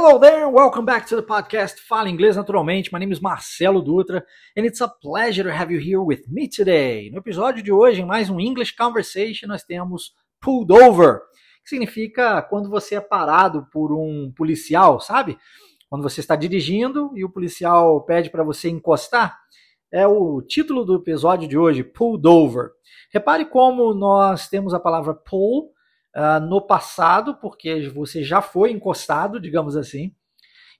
Hello there, welcome back to the podcast Fala Inglês Naturalmente. My name is Marcelo Dutra and it's a pleasure to have you here with me today. No episódio de hoje, em mais um English Conversation, nós temos pulled over, que significa quando você é parado por um policial, sabe? Quando você está dirigindo e o policial pede para você encostar. É o título do episódio de hoje, pulled over. Repare como nós temos a palavra pull uh, no passado, porque você já foi encostado, digamos assim,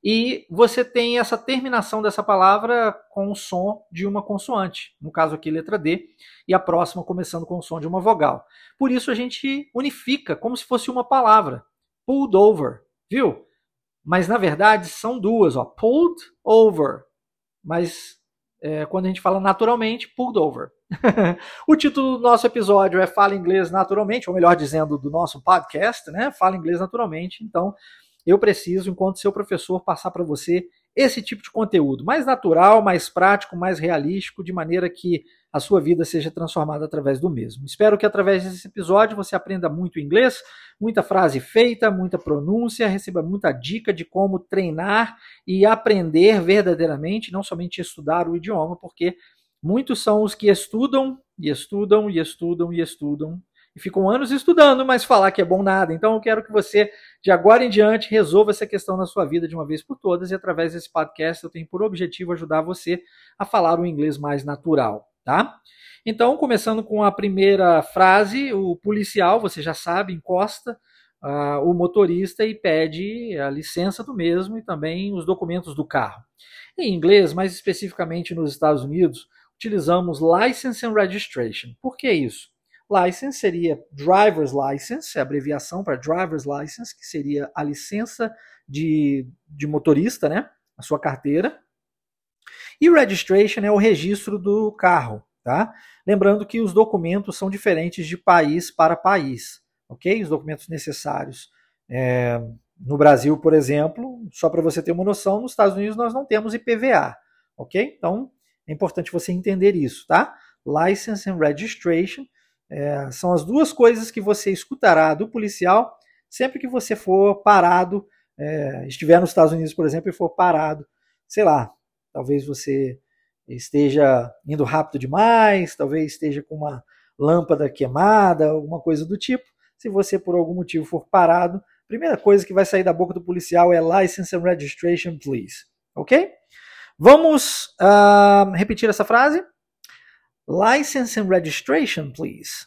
e você tem essa terminação dessa palavra com o som de uma consoante, no caso aqui letra D, e a próxima começando com o som de uma vogal. Por isso a gente unifica como se fosse uma palavra, pulled over, viu? Mas na verdade são duas, ó, pulled over. Mas é, quando a gente fala naturalmente, pulled over. o título do nosso episódio é Fala Inglês Naturalmente, ou melhor dizendo, do nosso podcast, né? Fala Inglês Naturalmente. Então, eu preciso, enquanto seu professor, passar para você esse tipo de conteúdo mais natural, mais prático, mais realístico, de maneira que a sua vida seja transformada através do mesmo. Espero que através desse episódio você aprenda muito inglês, muita frase feita, muita pronúncia, receba muita dica de como treinar e aprender verdadeiramente, não somente estudar o idioma, porque muitos são os que estudam e estudam e estudam e estudam e ficam anos estudando, mas falar que é bom nada. Então eu quero que você, de agora em diante, resolva essa questão na sua vida de uma vez por todas, e através desse podcast eu tenho por objetivo ajudar você a falar o inglês mais natural, tá? Então, começando com a primeira frase, o policial, você já sabe, encosta uh, o motorista e pede a licença do mesmo e também os documentos do carro. Em inglês, mais especificamente nos Estados Unidos, utilizamos license and registration. Por que isso? License seria driver's license, é abreviação para driver's license, que seria a licença de, de motorista, né? A sua carteira. E registration é o registro do carro, tá? Lembrando que os documentos são diferentes de país para país, ok? Os documentos necessários. É, no Brasil, por exemplo, só para você ter uma noção, nos Estados Unidos nós não temos IPVA, ok? Então é importante você entender isso, tá? License and registration é, são as duas coisas que você escutará do policial sempre que você for parado, é, estiver nos Estados Unidos, por exemplo, e for parado, sei lá, talvez você esteja indo rápido demais, talvez esteja com uma lâmpada queimada, alguma coisa do tipo. Se você por algum motivo for parado, primeira coisa que vai sair da boca do policial é license and registration, please. Ok? Vamos uh, repetir essa frase? License and registration, please.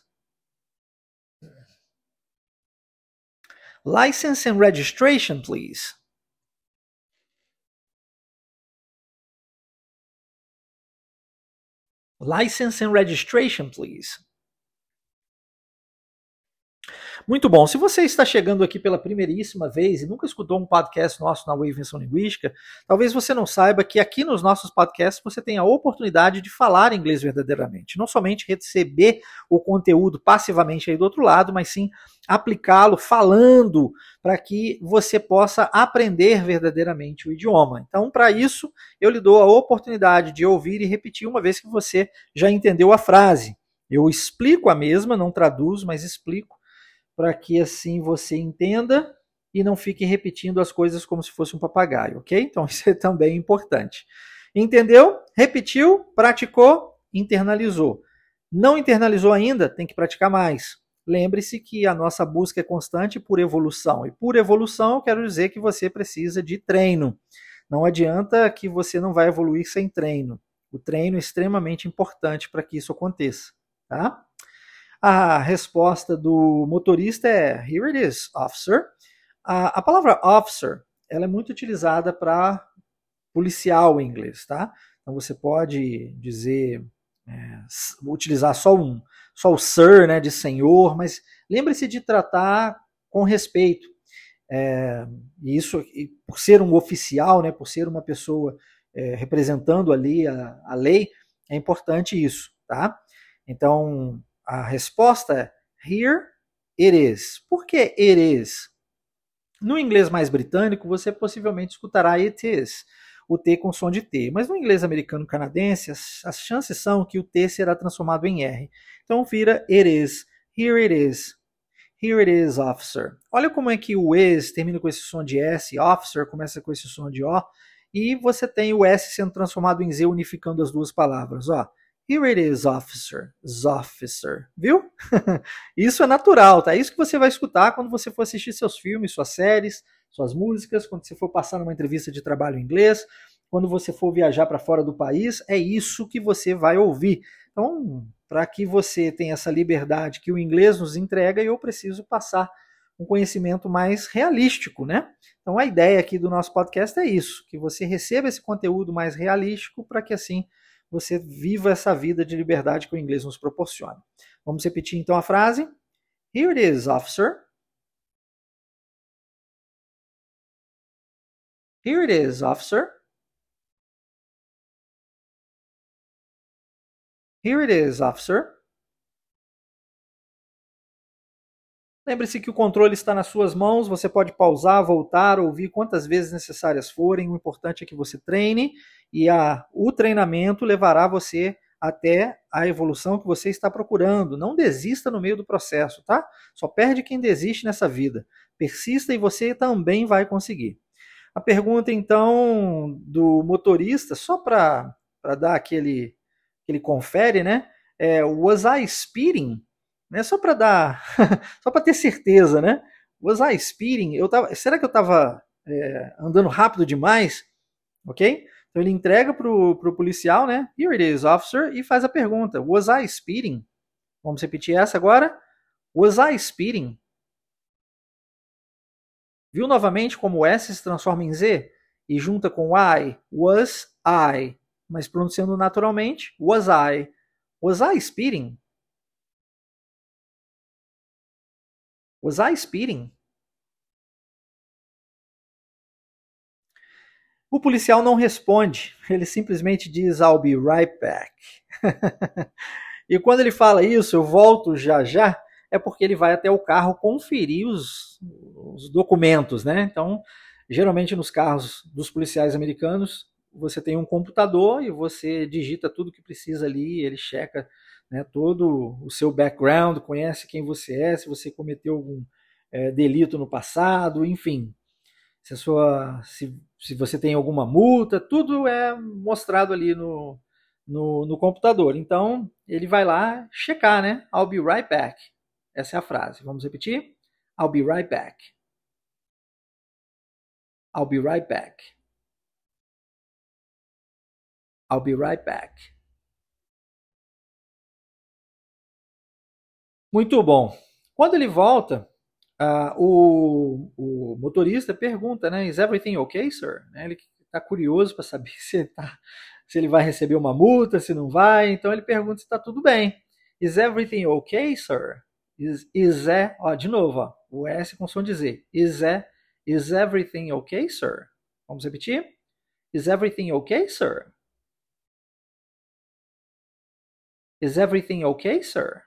License and registration, please. License and registration, please. Muito bom. Se você está chegando aqui pela primeiríssima vez e nunca escutou um podcast nosso na Wave Invenção Linguística, talvez você não saiba que aqui nos nossos podcasts você tem a oportunidade de falar inglês verdadeiramente. Não somente receber o conteúdo passivamente aí do outro lado, mas sim aplicá-lo falando para que você possa aprender verdadeiramente o idioma. Então, para isso, eu lhe dou a oportunidade de ouvir e repetir uma vez que você já entendeu a frase. Eu explico a mesma, não traduzo, mas explico para que assim você entenda e não fique repetindo as coisas como se fosse um papagaio, ok? Então isso é também importante. Entendeu? Repetiu, praticou, internalizou. Não internalizou ainda? Tem que praticar mais. Lembre-se que a nossa busca é constante por evolução. E por evolução, eu quero dizer que você precisa de treino. Não adianta que você não vai evoluir sem treino. O treino é extremamente importante para que isso aconteça. Tá? A resposta do motorista é Here it is, officer. A, a palavra officer ela é muito utilizada para policial em inglês, tá? Então você pode dizer, é, utilizar só um, só o sir, né, de senhor, mas lembre-se de tratar com respeito. É, e isso, e por ser um oficial, né, por ser uma pessoa é, representando ali a, a lei, é importante isso, tá? Então, a resposta é here it is. Por que it is? No inglês mais britânico, você possivelmente escutará it is, o T com som de T. Mas no inglês americano-canadense, as, as, chances são que o T será transformado em R. Então vira it is, here it is, Here it is, officer. Olha como é que o is termina com esse som de S, officer começa com esse som de O, e você tem o S sendo transformado em Z, unificando as duas palavras. Ó, Here it is, officer. Officer. Viu? isso é natural, tá? É isso que você vai escutar quando você for assistir seus filmes, suas séries, suas músicas, quando você for passar numa entrevista de trabalho em inglês, quando você for viajar para fora do país, é isso que você vai ouvir. Então, para que você tenha essa liberdade que o inglês nos entrega, eu preciso passar um conhecimento mais realístico, né? Então, a ideia aqui do nosso podcast é isso, que você receba esse conteúdo mais realístico para que assim você viva essa vida de liberdade que o inglês nos proporciona. Vamos repetir então a frase. Here it is, officer. Here it is, officer. Here it is, officer. Lembre-se que o controle está nas suas mãos, você pode pausar, voltar, ouvir quantas vezes necessárias forem. O importante é que você treine e a, o treinamento levará você até a evolução que você está procurando. Não desista no meio do processo, tá? Só perde quem desiste nessa vida. Persista e você também vai conseguir. A pergunta então do motorista, só para dar aquele que ele confere, né? É, was I speeding? Né? Só para dar, só para ter certeza, né? Was I speeding? Eu tava, será que eu estava é, andando rápido demais? Ok? Então ele entrega para o policial, né? Here it is, officer, e faz a pergunta: Was I speeding? Vamos repetir essa agora? Was I speeding? Viu novamente como o S se transforma em Z e junta com I? Was I? mas pronunciando naturalmente, was I. Was I speeding? Was I speeding? O policial não responde, ele simplesmente diz I'll be right back. e quando ele fala isso, eu volto já já, é porque ele vai até o carro conferir os, os documentos, né? Então, geralmente nos carros dos policiais americanos, você tem um computador e você digita tudo que precisa ali, ele checa né, todo o seu background, conhece quem você é, se você cometeu algum é, delito no passado, enfim. Se, sua, se, se você tem alguma multa, tudo é mostrado ali no, no, no computador. Então, ele vai lá checar, né? I'll be right back. Essa é a frase. Vamos repetir? I'll be right back. I'll be right back. I'll be right back. Muito bom. Quando ele volta, uh, o, o, motorista pergunta, né? Is everything okay, sir? Né, ele está curioso para saber se ele, tá, se ele vai receber uma multa, se não vai. Então ele pergunta se está tudo bem. Is everything okay, sir? Is, is é, ó, de novo, ó, o S com som de Z. Is, é, is everything okay, sir? Vamos repetir? Is everything okay, sir? Is everything okay, sir?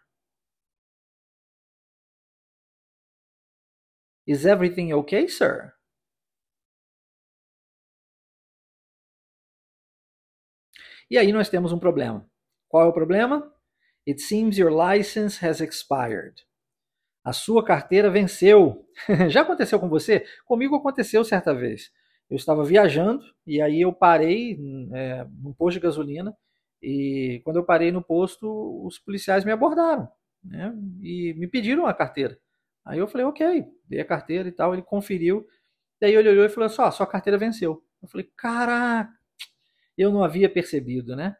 Is everything okay, sir? E aí nós temos um problema. Qual é o problema? It seems your license has expired. A sua carteira venceu. Já aconteceu com você? Comigo aconteceu certa vez. Eu estava viajando e aí eu parei é, num posto de gasolina e quando eu parei no posto, os policiais me abordaram né, e me pediram a carteira. Aí eu falei, ok, dei a carteira e tal, ele conferiu. Daí ele olhou e falou assim, ó, sua carteira venceu. Eu falei, caraca, eu não havia percebido, né?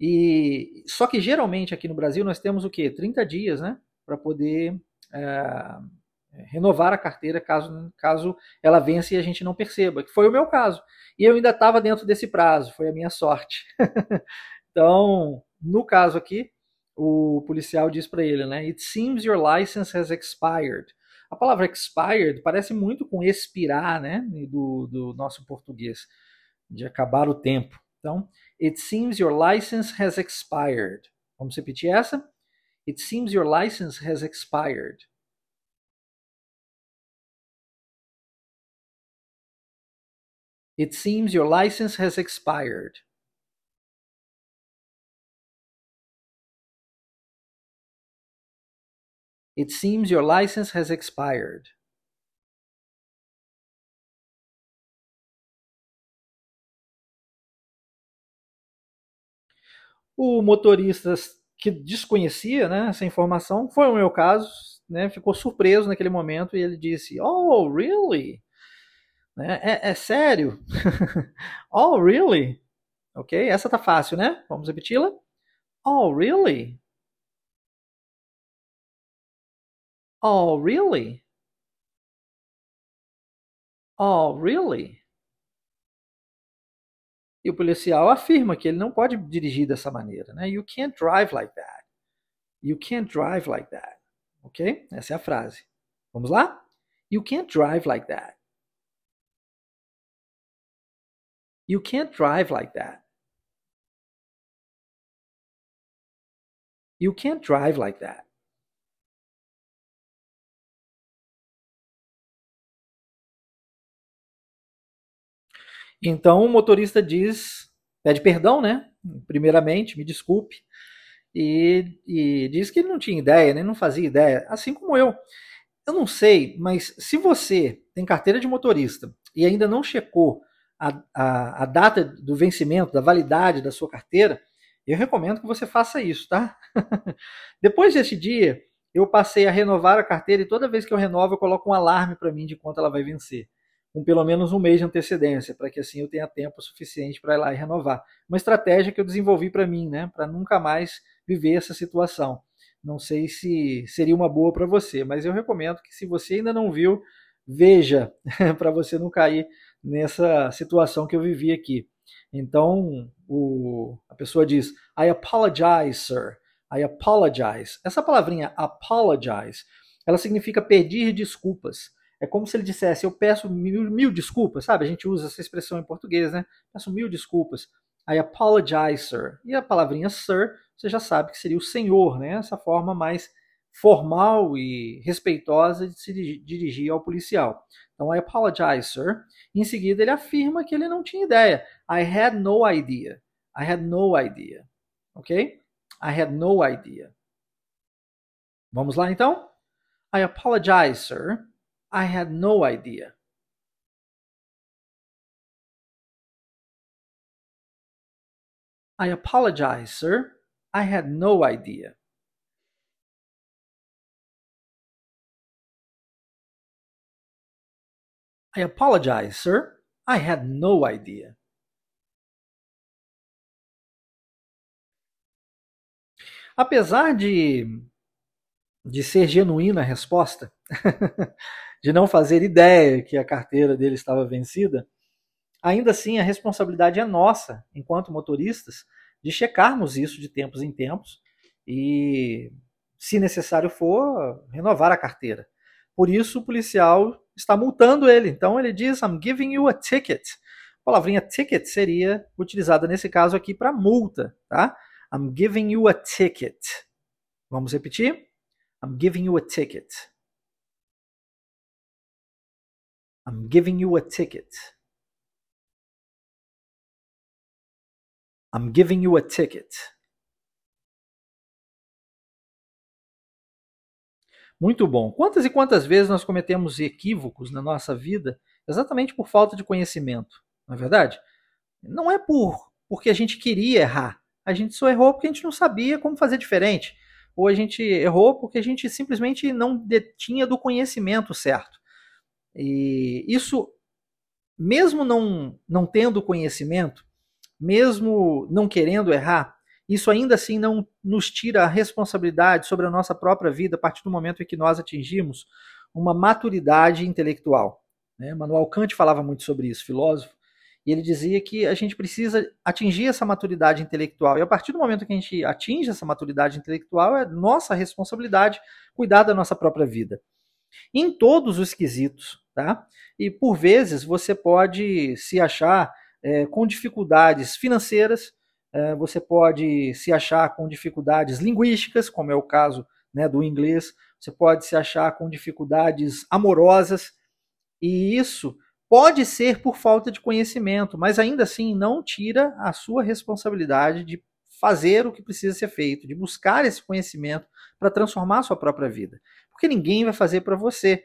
E só que geralmente aqui no Brasil nós temos o quê? 30 dias, né? Para poder é, renovar a carteira caso, caso ela vença e a gente não perceba, que foi o meu caso. E eu ainda estava dentro desse prazo, foi a minha sorte. Então, no caso aqui, o policial diz para ele, né? It seems your license has expired. A palavra expired parece muito com expirar, né? Do, do nosso português, de acabar o tempo. Então, it seems your license has expired. Vamos repetir essa? It seems your license has expired. It seems your license has expired. It seems your license has expired. O motorista que desconhecia né, essa informação, foi o meu caso, né, ficou surpreso naquele momento e ele disse: Oh, really? Né, é, é sério? oh, really? Ok? Essa tá fácil, né? Vamos repeti-la? Oh, really? Oh, really? Oh, really? E o policial afirma que ele não pode dirigir dessa maneira, né? You can't drive like that. You can't drive like that. Ok? Essa é a frase. Vamos lá? You can't drive like that. You can't drive like that. You can't drive like that. Então o motorista diz, pede perdão, né? Primeiramente, me desculpe. E, e diz que ele não tinha ideia, nem né? não fazia ideia, assim como eu. Eu não sei, mas se você tem carteira de motorista e ainda não checou a, a, a data do vencimento, da validade da sua carteira, eu recomendo que você faça isso, tá? Depois desse dia, eu passei a renovar a carteira e toda vez que eu renovo, eu coloco um alarme para mim de quanto ela vai vencer com pelo menos um mês de antecedência, para que assim eu tenha tempo suficiente para ir lá e renovar. Uma estratégia que eu desenvolvi para mim, né, para nunca mais viver essa situação. Não sei se seria uma boa para você, mas eu recomendo que se você ainda não viu, veja, para você não cair nessa situação que eu vivi aqui. Então, o, a pessoa diz: I apologize, sir. I apologize. Essa palavrinha apologize, ela significa pedir desculpas. É como se ele dissesse: Eu peço mil, mil desculpas, sabe? A gente usa essa expressão em português, né? Peço mil desculpas. I apologize, sir. E a palavrinha sir, você já sabe que seria o senhor, né? Essa forma mais formal e respeitosa de se dirigir ao policial. Então, I apologize, sir. Em seguida, ele afirma que ele não tinha ideia. I had no idea. I had no idea. Ok? I had no idea. Vamos lá, então? I apologize, sir. I had no idea. I apologize, sir. I had no idea. I apologize, sir. I had no idea. Apesar de, de ser genuína a resposta, de não fazer ideia que a carteira dele estava vencida, ainda assim a responsabilidade é nossa, enquanto motoristas, de checarmos isso de tempos em tempos e, se necessário for, renovar a carteira. Por isso, o policial está multando ele. Então, ele diz: I'm giving you a ticket. A palavrinha ticket seria utilizada nesse caso aqui para multa, tá? I'm giving you a ticket. Vamos repetir? I'm giving you a ticket. I'm giving you a ticket. I'm giving you a ticket. Muito bom. Quantas e quantas vezes nós cometemos equívocos na nossa vida exatamente por falta de conhecimento, não é verdade? Não é por porque a gente queria errar. A gente só errou porque a gente não sabia como fazer diferente. Ou a gente errou porque a gente simplesmente não detinha do conhecimento certo. E isso, mesmo não, não tendo conhecimento, mesmo não querendo errar, isso ainda assim não nos tira a responsabilidade sobre a nossa própria vida a partir do momento em que nós atingimos uma maturidade intelectual. Né? Manuel Kant falava muito sobre isso, filósofo, e ele dizia que a gente precisa atingir essa maturidade intelectual. E a partir do momento que a gente atinge essa maturidade intelectual, é nossa responsabilidade cuidar da nossa própria vida. Em todos os quesitos, Tá? E por vezes você pode se achar é, com dificuldades financeiras, é, você pode se achar com dificuldades linguísticas, como é o caso né, do inglês, você pode se achar com dificuldades amorosas, e isso pode ser por falta de conhecimento, mas ainda assim não tira a sua responsabilidade de fazer o que precisa ser feito, de buscar esse conhecimento para transformar a sua própria vida. Porque ninguém vai fazer para você.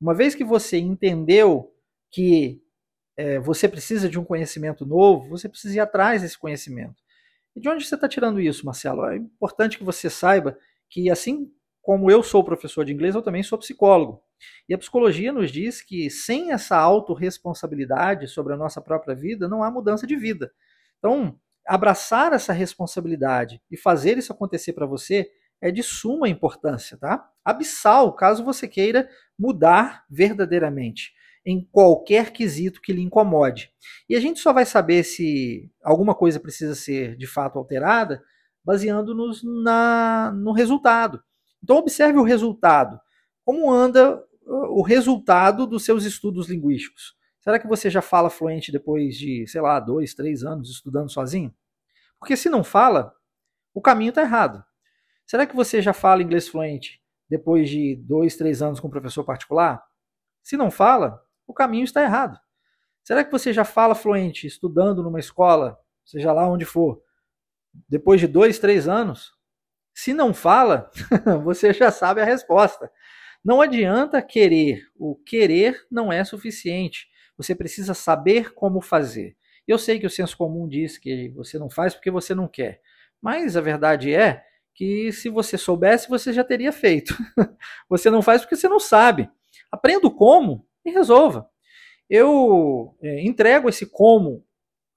Uma vez que você entendeu que é, você precisa de um conhecimento novo, você precisa ir atrás desse conhecimento. E de onde você está tirando isso, Marcelo? É importante que você saiba que, assim como eu sou professor de inglês, eu também sou psicólogo. E a psicologia nos diz que sem essa autorresponsabilidade sobre a nossa própria vida, não há mudança de vida. Então, abraçar essa responsabilidade e fazer isso acontecer para você é de suma importância, tá? Abissal, caso você queira mudar verdadeiramente em qualquer quesito que lhe incomode. E a gente só vai saber se alguma coisa precisa ser de fato alterada baseando-nos no resultado. Então, observe o resultado. Como anda uh, o resultado dos seus estudos linguísticos? Será que você já fala fluente depois de, sei lá, dois, três anos estudando sozinho? Porque se não fala, o caminho está errado. Será que você já fala inglês fluente depois de dois, três anos com um professor particular? Se não fala, o caminho está errado. Será que você já fala fluente estudando numa escola, seja lá onde for, depois de dois, três anos? Se não fala, você já sabe a resposta. Não adianta querer, o querer não é suficiente. Você precisa saber como fazer. Eu sei que o senso comum diz que você não faz porque você não quer, mas a verdade é que se você soubesse, você já teria feito. você não faz porque você não sabe. Aprenda o como e resolva. Eu é, entrego esse como,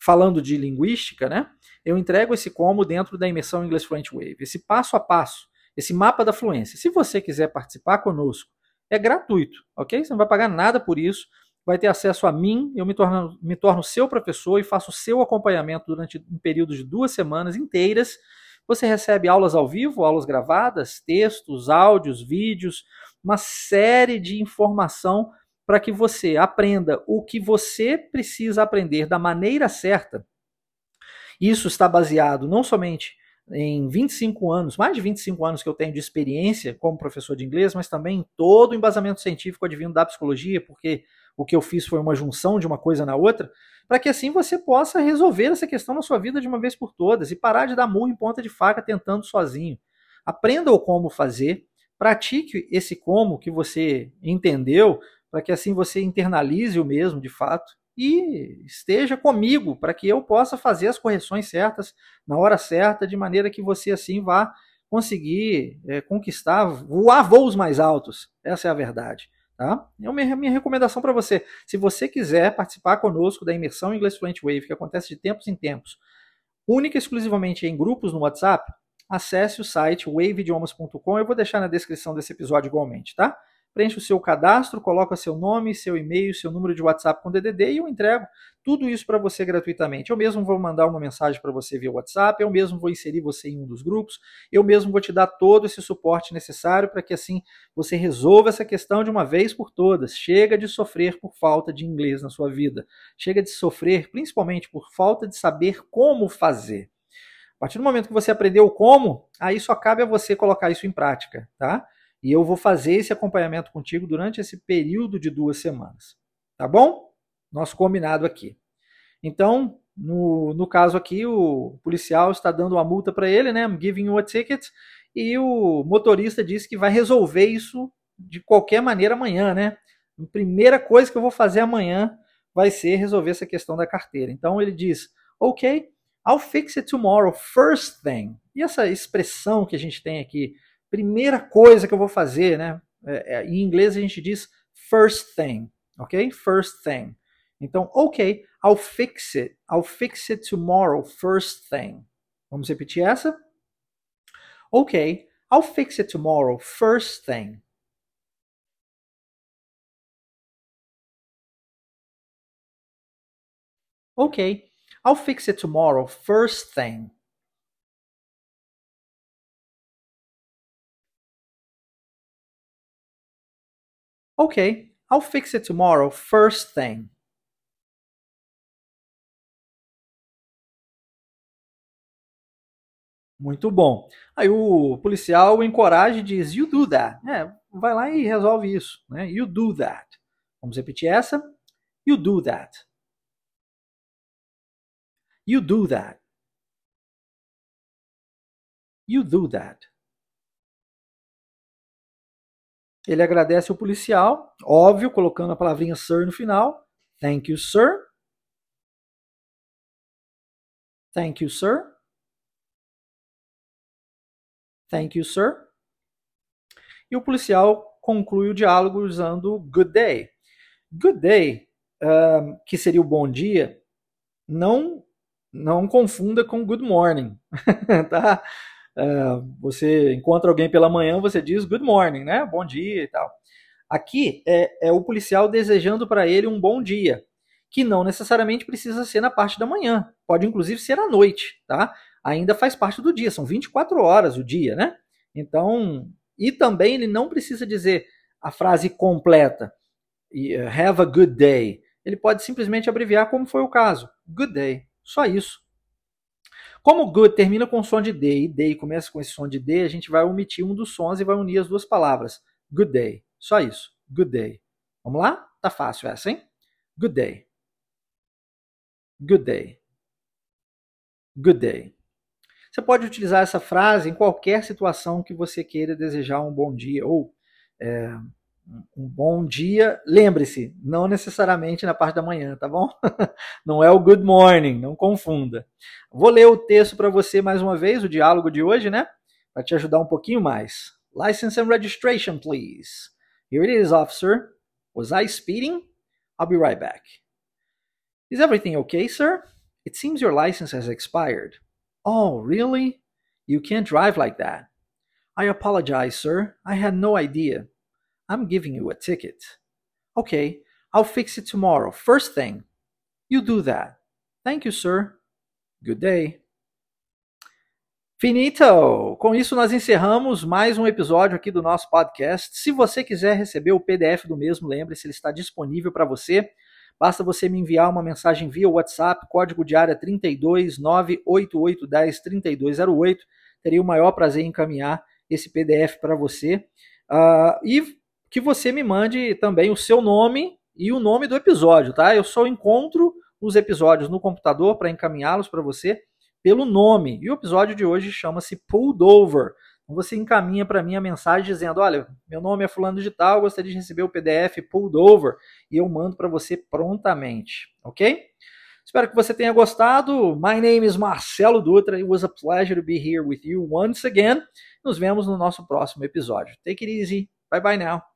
falando de linguística, né? Eu entrego esse como dentro da imersão English Fluent Wave, esse passo a passo, esse mapa da fluência. Se você quiser participar conosco, é gratuito, ok? Você não vai pagar nada por isso, vai ter acesso a mim, eu me torno, me torno seu professor e faço seu acompanhamento durante um período de duas semanas inteiras. Você recebe aulas ao vivo, aulas gravadas, textos, áudios, vídeos, uma série de informação para que você aprenda o que você precisa aprender da maneira certa. Isso está baseado não somente em 25 anos, mais de 25 anos que eu tenho de experiência como professor de inglês, mas também em todo o embasamento científico advindo da psicologia, porque o que eu fiz foi uma junção de uma coisa na outra, para que assim você possa resolver essa questão na sua vida de uma vez por todas e parar de dar murro em ponta de faca tentando sozinho. Aprenda o como fazer, pratique esse como que você entendeu, para que assim você internalize o mesmo de fato e esteja comigo para que eu possa fazer as correções certas na hora certa, de maneira que você assim vá conseguir é, conquistar, voar voos mais altos. Essa é a verdade. Tá? É a minha, recomendação para você. Se você quiser participar conosco da imersão English Fluent Wave, que acontece de tempos em tempos, única e exclusivamente em grupos no WhatsApp, acesse o site waveidiomas.com. Eu vou deixar na descrição desse episódio igualmente, tá? Preenche o seu cadastro, coloca seu nome, seu e-mail, seu número de WhatsApp com DDD e eu entrego tudo isso para você gratuitamente. Eu mesmo vou mandar uma mensagem para você via WhatsApp, eu mesmo vou inserir você em um dos grupos, eu mesmo vou te dar todo esse suporte necessário para que assim você resolva essa questão de uma vez por todas. Chega de sofrer por falta de inglês na sua vida. Chega de sofrer principalmente por falta de saber como fazer. A partir do momento que você aprendeu como, aí só cabe a você colocar isso em prática, tá? E eu vou fazer esse acompanhamento contigo durante esse período de duas semanas. Tá bom? Nosso combinado aqui. Então, no, no caso aqui, o policial está dando uma multa para ele, né? I'm giving you a ticket. E o motorista disse que vai resolver isso de qualquer maneira amanhã, né? A primeira coisa que eu vou fazer amanhã vai ser resolver essa questão da carteira. Então ele diz: Ok, I'll fix it tomorrow, first thing. E essa expressão que a gente tem aqui, primeira coisa que eu vou fazer, né? É, é, em inglês a gente diz first thing, ok? First thing. Então, ok, I'll fix it. I'll fix it tomorrow, first thing. Vamos repetir essa? Ok, I'll fix it tomorrow, first thing. Ok, I'll fix it tomorrow, first thing. Okay, I'll fix it tomorrow, first thing. Muito bom. Aí o policial encoraja e diz: You do that. É, vai lá e resolve isso. Né? You do that. Vamos repetir essa? You do that. You do that. You do that. Ele agradece o policial, óbvio, colocando a palavrinha sir no final. Thank you, sir. Thank you, sir. Thank you, sir. E o policial conclui o diálogo usando good day. Good day, uh, que seria o bom dia, não não confunda com good morning, tá? Uh, você encontra alguém pela manhã, você diz good morning, né? Bom dia e tal. Aqui é, é o policial desejando para ele um bom dia, que não necessariamente precisa ser na parte da manhã, pode inclusive ser à noite, tá? Ainda faz parte do dia, são 24 horas o dia, né? Então, e também ele não precisa dizer a frase completa, have a good day. Ele pode simplesmente abreviar como foi o caso, good day. Só isso. Como good termina com som de D e day começa com esse som de D, a gente vai omitir um dos sons e vai unir as duas palavras. Good day. Só isso. Good day. Vamos lá? Tá fácil essa, hein? Good day. Good day. Good day. Você pode utilizar essa frase em qualquer situação que você queira desejar um bom dia ou é, um bom dia. Lembre-se, não necessariamente na parte da manhã, tá bom? Não é o good morning, não confunda. Vou ler o texto para você mais uma vez, o diálogo de hoje, né? Para te ajudar um pouquinho mais. License and registration, please. Here it is, officer. Was I speeding? I'll be right back. Is everything okay, sir? It seems your license has expired. Oh, really? You can't drive like that. I apologize, sir. I had no idea. I'm giving you a ticket. Okay, I'll fix it tomorrow, first thing. You do that. Thank you, sir. Good day. Finito! Com isso, nós encerramos mais um episódio aqui do nosso podcast. Se você quiser receber o PDF do mesmo, lembre-se, ele está disponível para você. Basta você me enviar uma mensagem via WhatsApp, código de área 32 98810 3208. Teria o maior prazer em encaminhar esse PDF para você. Uh, e que você me mande também o seu nome e o nome do episódio, tá? Eu só encontro os episódios no computador para encaminhá-los para você pelo nome. E o episódio de hoje chama-se Pulled Over. Então você encaminha para mim a mensagem dizendo: Olha, meu nome é Fulano de Tal, gostaria de receber o PDF Pulled Over e eu mando para você prontamente, ok? Espero que você tenha gostado. My name is Marcelo Dutra. It was a pleasure to be here with you once again. Nos vemos no nosso próximo episódio. Take it easy. Bye bye now.